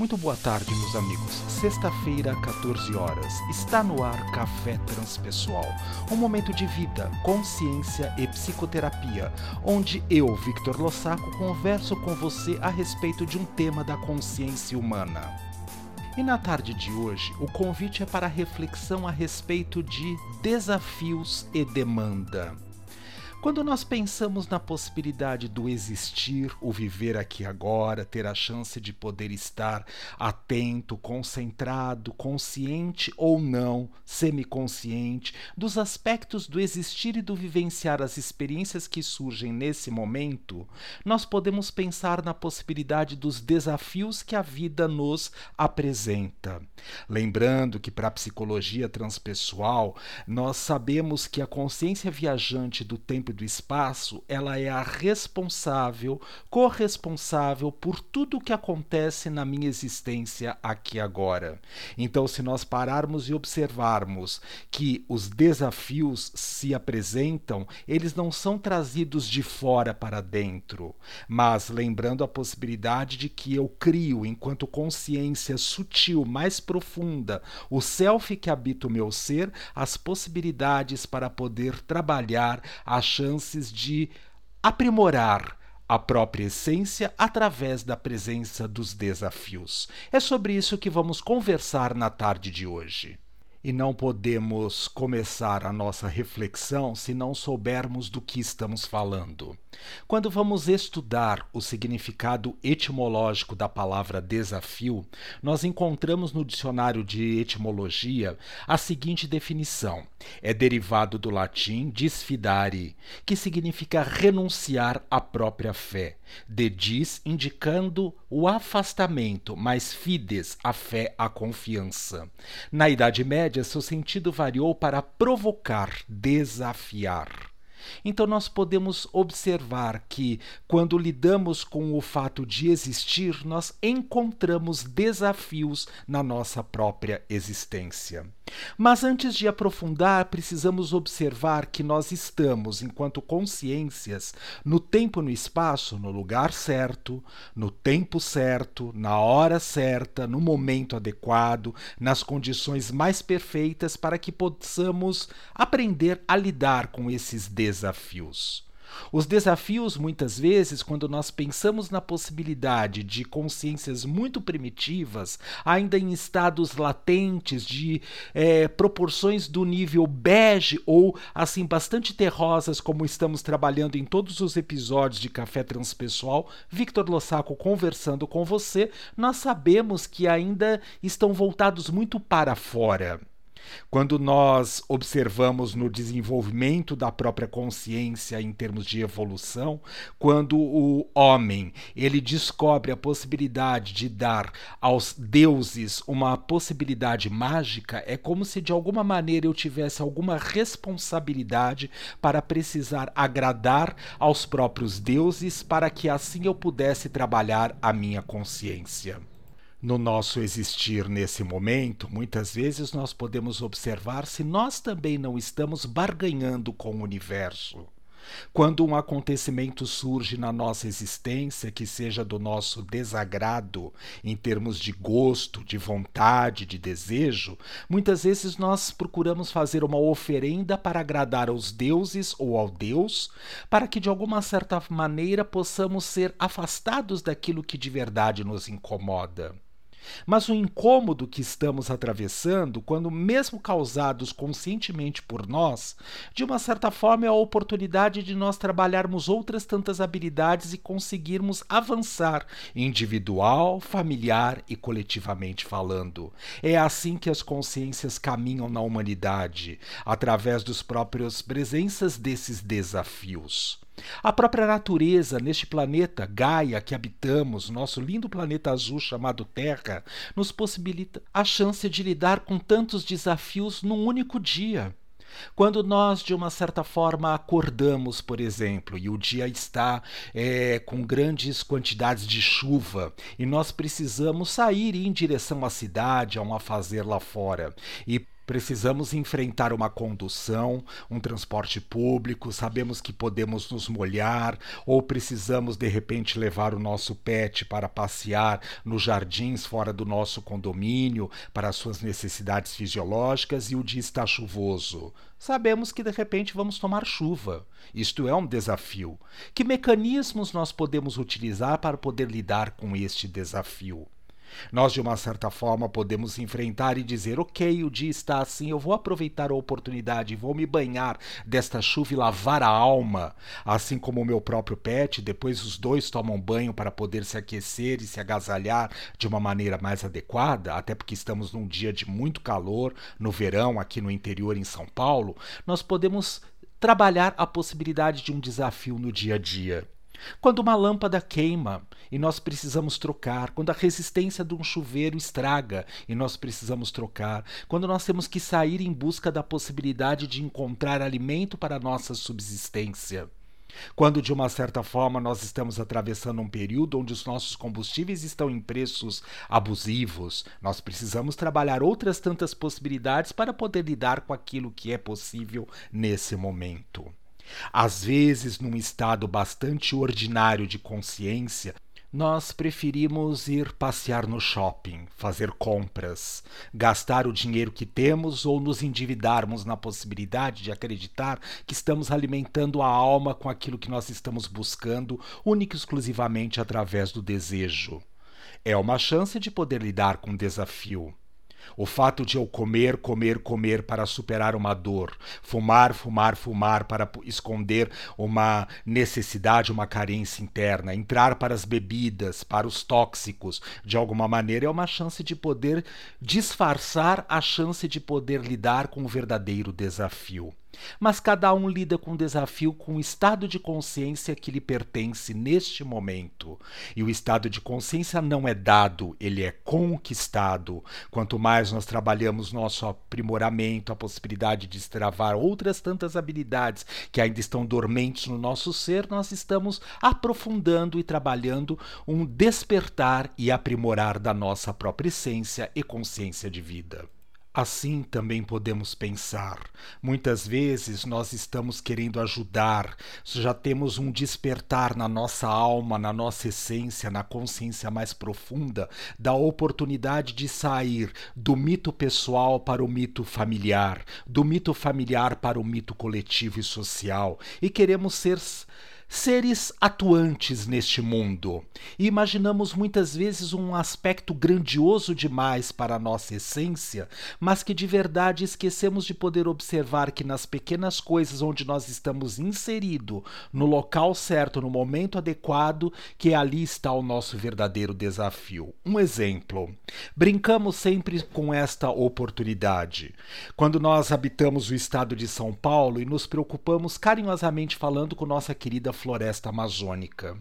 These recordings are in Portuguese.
Muito boa tarde, meus amigos. Sexta-feira, 14 horas. Está no ar Café Transpessoal, um momento de vida, consciência e psicoterapia, onde eu, Victor Lossaco, converso com você a respeito de um tema da consciência humana. E na tarde de hoje, o convite é para reflexão a respeito de desafios e demanda. Quando nós pensamos na possibilidade do existir, o viver aqui agora, ter a chance de poder estar atento, concentrado, consciente ou não, semiconsciente, dos aspectos do existir e do vivenciar as experiências que surgem nesse momento, nós podemos pensar na possibilidade dos desafios que a vida nos apresenta. Lembrando que para a psicologia transpessoal, nós sabemos que a consciência viajante do tempo do espaço, ela é a responsável, corresponsável por tudo o que acontece na minha existência aqui agora. Então, se nós pararmos e observarmos que os desafios se apresentam, eles não são trazidos de fora para dentro, mas lembrando a possibilidade de que eu crio, enquanto consciência sutil, mais profunda, o self que habita o meu ser, as possibilidades para poder trabalhar a chances de aprimorar a própria essência através da presença dos desafios. É sobre isso que vamos conversar na tarde de hoje. E não podemos começar a nossa reflexão se não soubermos do que estamos falando. Quando vamos estudar o significado etimológico da palavra desafio, nós encontramos no dicionário de etimologia a seguinte definição: é derivado do latim disfidare, que significa renunciar à própria fé, de dis indicando o afastamento, mas fides, a fé, a confiança. Na Idade Média, seu sentido variou para provocar, desafiar. Então, nós podemos observar que, quando lidamos com o fato de existir, nós encontramos desafios na nossa própria existência. Mas antes de aprofundar, precisamos observar que nós estamos, enquanto consciências, no tempo e no espaço, no lugar certo, no tempo certo, na hora certa, no momento adequado, nas condições mais perfeitas para que possamos aprender a lidar com esses desafios. Os desafios, muitas vezes, quando nós pensamos na possibilidade de consciências muito primitivas, ainda em estados latentes, de é, proporções do nível bege ou assim bastante terrosas, como estamos trabalhando em todos os episódios de Café Transpessoal, Victor Lossaco conversando com você, nós sabemos que ainda estão voltados muito para fora. Quando nós observamos no desenvolvimento da própria consciência em termos de evolução, quando o homem ele descobre a possibilidade de dar aos deuses uma possibilidade mágica, é como se de alguma maneira eu tivesse alguma responsabilidade para precisar agradar aos próprios deuses para que assim eu pudesse trabalhar a minha consciência. No nosso existir nesse momento, muitas vezes nós podemos observar se nós também não estamos barganhando com o universo. Quando um acontecimento surge na nossa existência que seja do nosso desagrado, em termos de gosto, de vontade, de desejo, muitas vezes nós procuramos fazer uma oferenda para agradar aos deuses ou ao Deus, para que de alguma certa maneira possamos ser afastados daquilo que de verdade nos incomoda. Mas o incômodo que estamos atravessando, quando mesmo causados conscientemente por nós, de uma certa forma é a oportunidade de nós trabalharmos outras tantas habilidades e conseguirmos avançar individual, familiar e coletivamente falando. É assim que as consciências caminham na humanidade, através dos próprios presenças desses desafios. A própria natureza neste planeta Gaia que habitamos, nosso lindo planeta azul chamado Terra, nos possibilita a chance de lidar com tantos desafios num único dia. Quando nós, de uma certa forma, acordamos, por exemplo, e o dia está é, com grandes quantidades de chuva e nós precisamos sair em direção à cidade, a um afazer lá fora, e Precisamos enfrentar uma condução, um transporte público, sabemos que podemos nos molhar ou precisamos de repente levar o nosso pet para passear nos jardins fora do nosso condomínio para suas necessidades fisiológicas e o dia está chuvoso. Sabemos que de repente vamos tomar chuva. Isto é um desafio. Que mecanismos nós podemos utilizar para poder lidar com este desafio? Nós, de uma certa forma, podemos enfrentar e dizer: ok, o dia está assim, eu vou aproveitar a oportunidade, vou me banhar desta chuva e lavar a alma, assim como o meu próprio pet. Depois, os dois tomam banho para poder se aquecer e se agasalhar de uma maneira mais adequada, até porque estamos num dia de muito calor, no verão, aqui no interior em São Paulo. Nós podemos trabalhar a possibilidade de um desafio no dia a dia. Quando uma lâmpada queima e nós precisamos trocar, quando a resistência de um chuveiro estraga e nós precisamos trocar, quando nós temos que sair em busca da possibilidade de encontrar alimento para a nossa subsistência. Quando, de uma certa forma, nós estamos atravessando um período onde os nossos combustíveis estão em preços abusivos, nós precisamos trabalhar outras tantas possibilidades para poder lidar com aquilo que é possível nesse momento. Às vezes, num estado bastante ordinário de consciência, nós preferimos ir passear no shopping, fazer compras, gastar o dinheiro que temos ou nos endividarmos na possibilidade de acreditar que estamos alimentando a alma com aquilo que nós estamos buscando, única e exclusivamente através do desejo. É uma chance de poder lidar com o desafio. O fato de eu comer, comer, comer para superar uma dor, fumar, fumar, fumar para esconder uma necessidade, uma carência interna, entrar para as bebidas, para os tóxicos, de alguma maneira é uma chance de poder disfarçar a chance de poder lidar com o verdadeiro desafio. Mas cada um lida com o desafio com o estado de consciência que lhe pertence neste momento. E o estado de consciência não é dado, ele é conquistado. Quanto mais nós trabalhamos nosso aprimoramento, a possibilidade de destravar outras tantas habilidades que ainda estão dormentes no nosso ser, nós estamos aprofundando e trabalhando um despertar e aprimorar da nossa própria essência e consciência de vida. Assim também podemos pensar. Muitas vezes nós estamos querendo ajudar, já temos um despertar na nossa alma, na nossa essência, na consciência mais profunda, da oportunidade de sair do mito pessoal para o mito familiar, do mito familiar para o mito coletivo e social, e queremos ser seres atuantes neste mundo. E imaginamos muitas vezes um aspecto grandioso demais para a nossa essência, mas que de verdade esquecemos de poder observar que nas pequenas coisas onde nós estamos inseridos, no local certo, no momento adequado, que ali está o nosso verdadeiro desafio. Um exemplo. Brincamos sempre com esta oportunidade. Quando nós habitamos o estado de São Paulo e nos preocupamos carinhosamente falando com nossa querida floresta amazônica.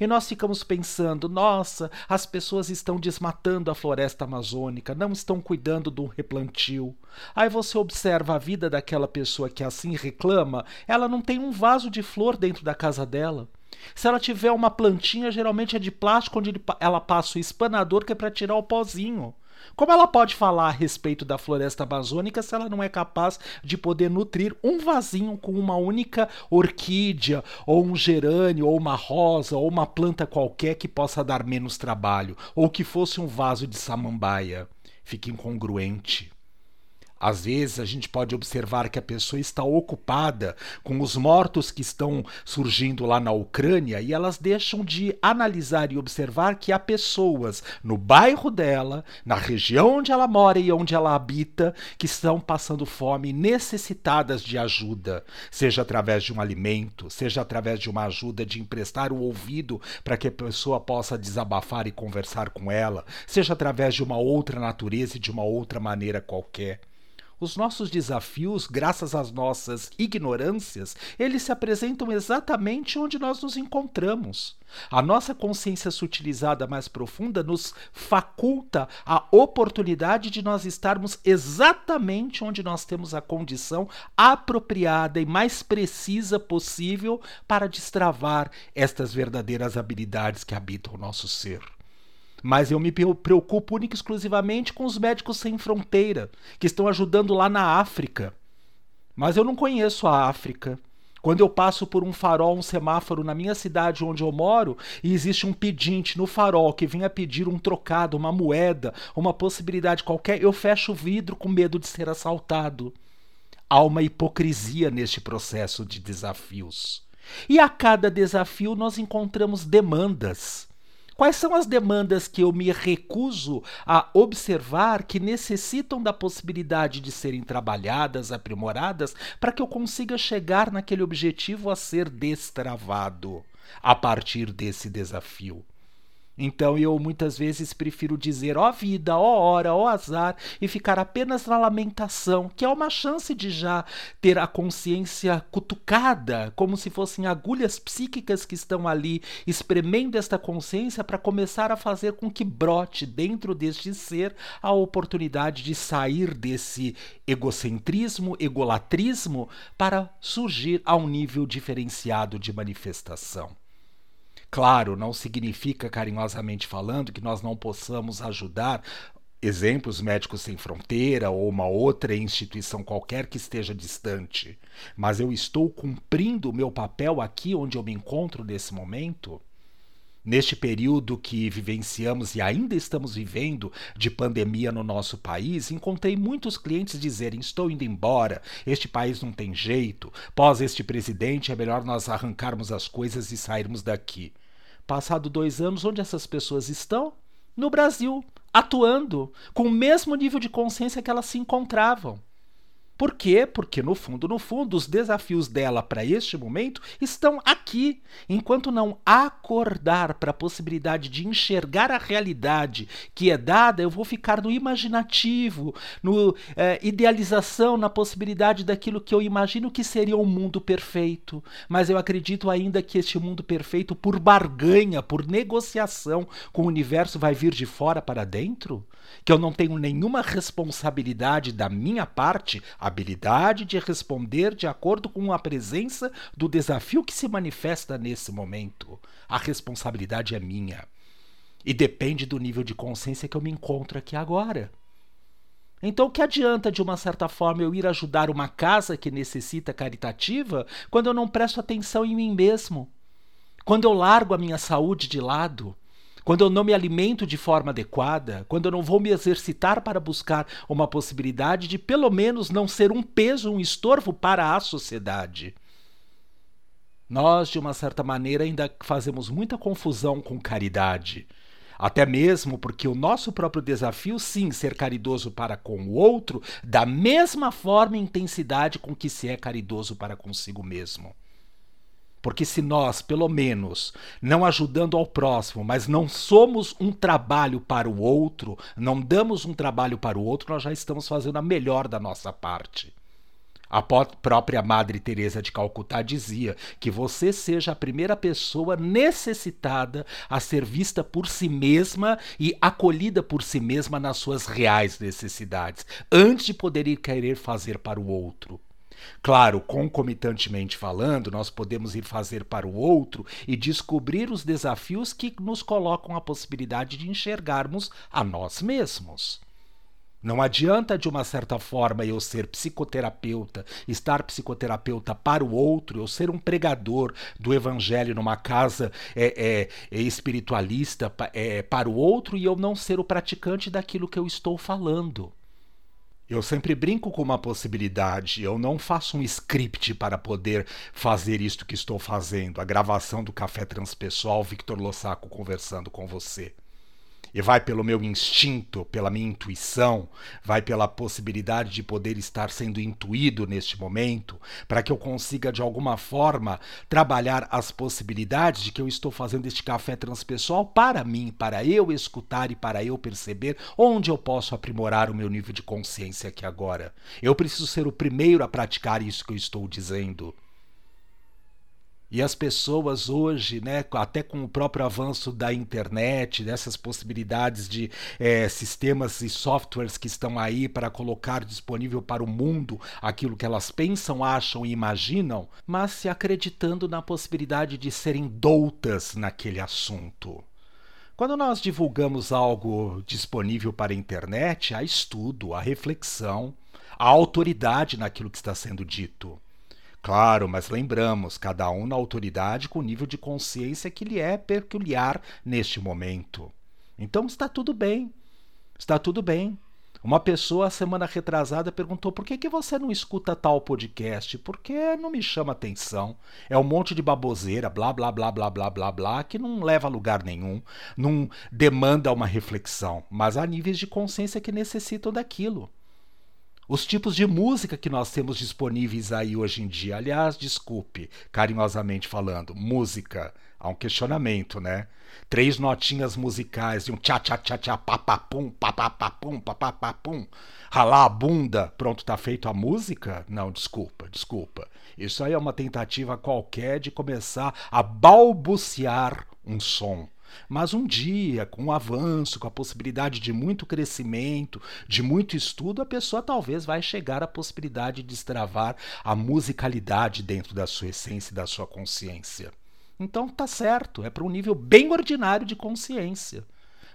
E nós ficamos pensando: nossa, as pessoas estão desmatando a floresta amazônica, não estão cuidando do replantio. Aí você observa a vida daquela pessoa que assim reclama, ela não tem um vaso de flor dentro da casa dela. Se ela tiver uma plantinha, geralmente é de plástico, onde ela passa o espanador que é para tirar o pozinho. Como ela pode falar a respeito da floresta amazônica se ela não é capaz de poder nutrir um vasinho com uma única orquídea, ou um gerânio, ou uma rosa, ou uma planta qualquer que possa dar menos trabalho, ou que fosse um vaso de samambaia? Fica incongruente. Às vezes a gente pode observar que a pessoa está ocupada com os mortos que estão surgindo lá na Ucrânia e elas deixam de analisar e observar que há pessoas no bairro dela, na região onde ela mora e onde ela habita, que estão passando fome, necessitadas de ajuda, seja através de um alimento, seja através de uma ajuda de emprestar o ouvido para que a pessoa possa desabafar e conversar com ela, seja através de uma outra natureza e de uma outra maneira qualquer. Os nossos desafios, graças às nossas ignorâncias, eles se apresentam exatamente onde nós nos encontramos. A nossa consciência sutilizada mais profunda nos faculta a oportunidade de nós estarmos exatamente onde nós temos a condição apropriada e mais precisa possível para destravar estas verdadeiras habilidades que habitam o nosso ser. Mas eu me preocupo única e exclusivamente com os médicos sem fronteira, que estão ajudando lá na África. Mas eu não conheço a África. Quando eu passo por um farol, um semáforo na minha cidade onde eu moro, e existe um pedinte no farol que venha pedir um trocado, uma moeda, uma possibilidade qualquer, eu fecho o vidro com medo de ser assaltado. Há uma hipocrisia neste processo de desafios. E a cada desafio nós encontramos demandas. Quais são as demandas que eu me recuso a observar que necessitam da possibilidade de serem trabalhadas, aprimoradas, para que eu consiga chegar naquele objetivo a ser destravado a partir desse desafio? Então eu muitas vezes prefiro dizer ó vida, ó hora, ó azar e ficar apenas na lamentação, que é uma chance de já ter a consciência cutucada, como se fossem agulhas psíquicas que estão ali espremendo esta consciência para começar a fazer com que brote dentro deste ser a oportunidade de sair desse egocentrismo, egolatrismo para surgir a um nível diferenciado de manifestação. Claro, não significa, carinhosamente falando, que nós não possamos ajudar exemplos Médicos Sem Fronteira ou uma outra instituição qualquer que esteja distante, mas eu estou cumprindo o meu papel aqui onde eu me encontro nesse momento. Neste período que vivenciamos e ainda estamos vivendo de pandemia no nosso país, encontrei muitos clientes dizerem: estou indo embora, este país não tem jeito, pós este presidente é melhor nós arrancarmos as coisas e sairmos daqui. Passado dois anos, onde essas pessoas estão? No Brasil, atuando, com o mesmo nível de consciência que elas se encontravam. Por quê? Porque no fundo, no fundo, os desafios dela para este momento estão aqui. Enquanto não acordar para a possibilidade de enxergar a realidade que é dada, eu vou ficar no imaginativo, no é, idealização, na possibilidade daquilo que eu imagino que seria um mundo perfeito. Mas eu acredito ainda que este mundo perfeito, por barganha, por negociação com o universo, vai vir de fora para dentro? Que eu não tenho nenhuma responsabilidade da minha parte habilidade de responder de acordo com a presença do desafio que se manifesta nesse momento. A responsabilidade é minha. E depende do nível de consciência que eu me encontro aqui agora. Então, o que adianta, de uma certa forma, eu ir ajudar uma casa que necessita caritativa quando eu não presto atenção em mim mesmo? Quando eu largo a minha saúde de lado? Quando eu não me alimento de forma adequada, quando eu não vou me exercitar para buscar uma possibilidade de pelo menos não ser um peso, um estorvo para a sociedade. Nós, de uma certa maneira, ainda fazemos muita confusão com caridade. Até mesmo porque o nosso próprio desafio, sim, ser caridoso para com o outro, da mesma forma e intensidade com que se é caridoso para consigo mesmo. Porque se nós, pelo menos, não ajudando ao próximo, mas não somos um trabalho para o outro, não damos um trabalho para o outro, nós já estamos fazendo a melhor da nossa parte. A própria Madre Teresa de Calcutá dizia que você seja a primeira pessoa necessitada a ser vista por si mesma e acolhida por si mesma nas suas reais necessidades, antes de poder querer fazer para o outro. Claro, concomitantemente falando, nós podemos ir fazer para o outro e descobrir os desafios que nos colocam a possibilidade de enxergarmos a nós mesmos. Não adianta, de uma certa forma, eu ser psicoterapeuta, estar psicoterapeuta para o outro, eu ser um pregador do evangelho numa casa é, é, é espiritualista é, para o outro e eu não ser o praticante daquilo que eu estou falando. Eu sempre brinco com uma possibilidade. Eu não faço um script para poder fazer isto que estou fazendo, a gravação do Café Transpessoal, Victor Lossaco conversando com você e vai pelo meu instinto, pela minha intuição, vai pela possibilidade de poder estar sendo intuído neste momento, para que eu consiga de alguma forma trabalhar as possibilidades de que eu estou fazendo este café transpessoal para mim, para eu escutar e para eu perceber onde eu posso aprimorar o meu nível de consciência aqui agora. Eu preciso ser o primeiro a praticar isso que eu estou dizendo. E as pessoas hoje, né, até com o próprio avanço da internet, dessas possibilidades de é, sistemas e softwares que estão aí para colocar disponível para o mundo aquilo que elas pensam, acham e imaginam, mas se acreditando na possibilidade de serem doutas naquele assunto Quando nós divulgamos algo disponível para a internet, há estudo, há reflexão, há autoridade naquilo que está sendo dito. Claro, mas lembramos, cada um na autoridade com o nível de consciência que lhe é peculiar neste momento. Então está tudo bem. Está tudo bem. Uma pessoa, semana retrasada, perguntou: por que, que você não escuta tal podcast? Porque não me chama atenção. É um monte de baboseira, blá, blá, blá, blá, blá, blá, blá, que não leva a lugar nenhum, não demanda uma reflexão. Mas há níveis de consciência que necessitam daquilo os tipos de música que nós temos disponíveis aí hoje em dia. Aliás, desculpe, carinhosamente falando, música. Há um questionamento, né? Três notinhas musicais de um tchá tchá tchá tchá papapum, papapapum, papapapum. Ralar a bunda, pronto, tá feito a música? Não, desculpa, desculpa. Isso aí é uma tentativa qualquer de começar a balbuciar um som. Mas um dia, com o avanço, com a possibilidade de muito crescimento, de muito estudo, a pessoa talvez vai chegar à possibilidade de destravar a musicalidade dentro da sua essência e da sua consciência. Então tá certo, é para um nível bem ordinário de consciência.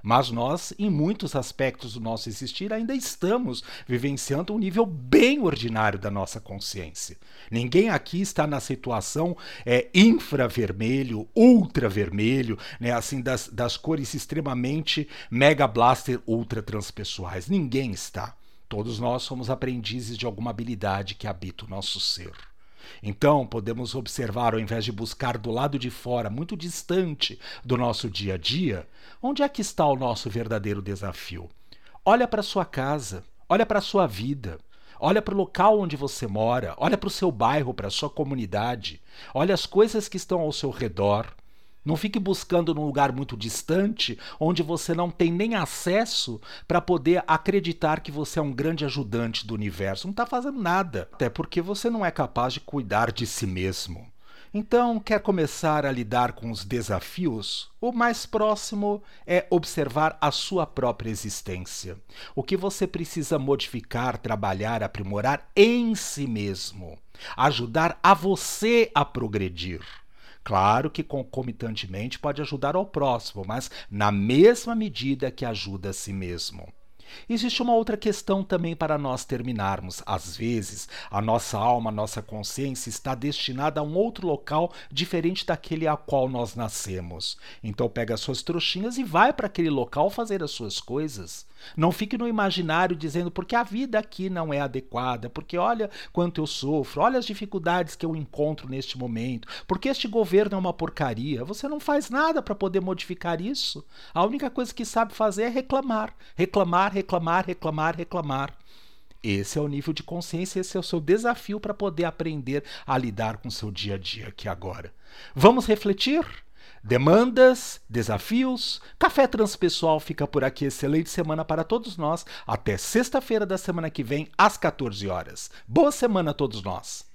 Mas nós, em muitos aspectos do nosso existir, ainda estamos vivenciando um nível bem ordinário da nossa consciência. Ninguém aqui está na situação é, infravermelho, ultravermelho, né, assim, das, das cores extremamente mega blaster ultra transpessoais. Ninguém está. Todos nós somos aprendizes de alguma habilidade que habita o nosso ser. Então, podemos observar, ao invés de buscar do lado de fora, muito distante do nosso dia a dia, onde é que está o nosso verdadeiro desafio? Olha para sua casa, olha para sua vida, olha para o local onde você mora, olha para o seu bairro, para a sua comunidade, olha as coisas que estão ao seu redor. Não fique buscando num lugar muito distante, onde você não tem nem acesso para poder acreditar que você é um grande ajudante do universo. Não está fazendo nada, até porque você não é capaz de cuidar de si mesmo. Então, quer começar a lidar com os desafios? O mais próximo é observar a sua própria existência. O que você precisa modificar, trabalhar, aprimorar em si mesmo. Ajudar a você a progredir. Claro que concomitantemente pode ajudar ao próximo, mas na mesma medida que ajuda a si mesmo. Existe uma outra questão também para nós terminarmos. Às vezes, a nossa alma, a nossa consciência está destinada a um outro local diferente daquele a qual nós nascemos. Então, pega as suas trouxinhas e vai para aquele local fazer as suas coisas. Não fique no imaginário dizendo porque a vida aqui não é adequada, porque olha quanto eu sofro, olha as dificuldades que eu encontro neste momento, porque este governo é uma porcaria. Você não faz nada para poder modificar isso. A única coisa que sabe fazer é reclamar, reclamar, reclamar, reclamar, reclamar. Esse é o nível de consciência, esse é o seu desafio para poder aprender a lidar com o seu dia a dia aqui agora. Vamos refletir? Demandas, desafios. Café Transpessoal fica por aqui. Excelente semana para todos nós. Até sexta-feira da semana que vem, às 14 horas. Boa semana a todos nós.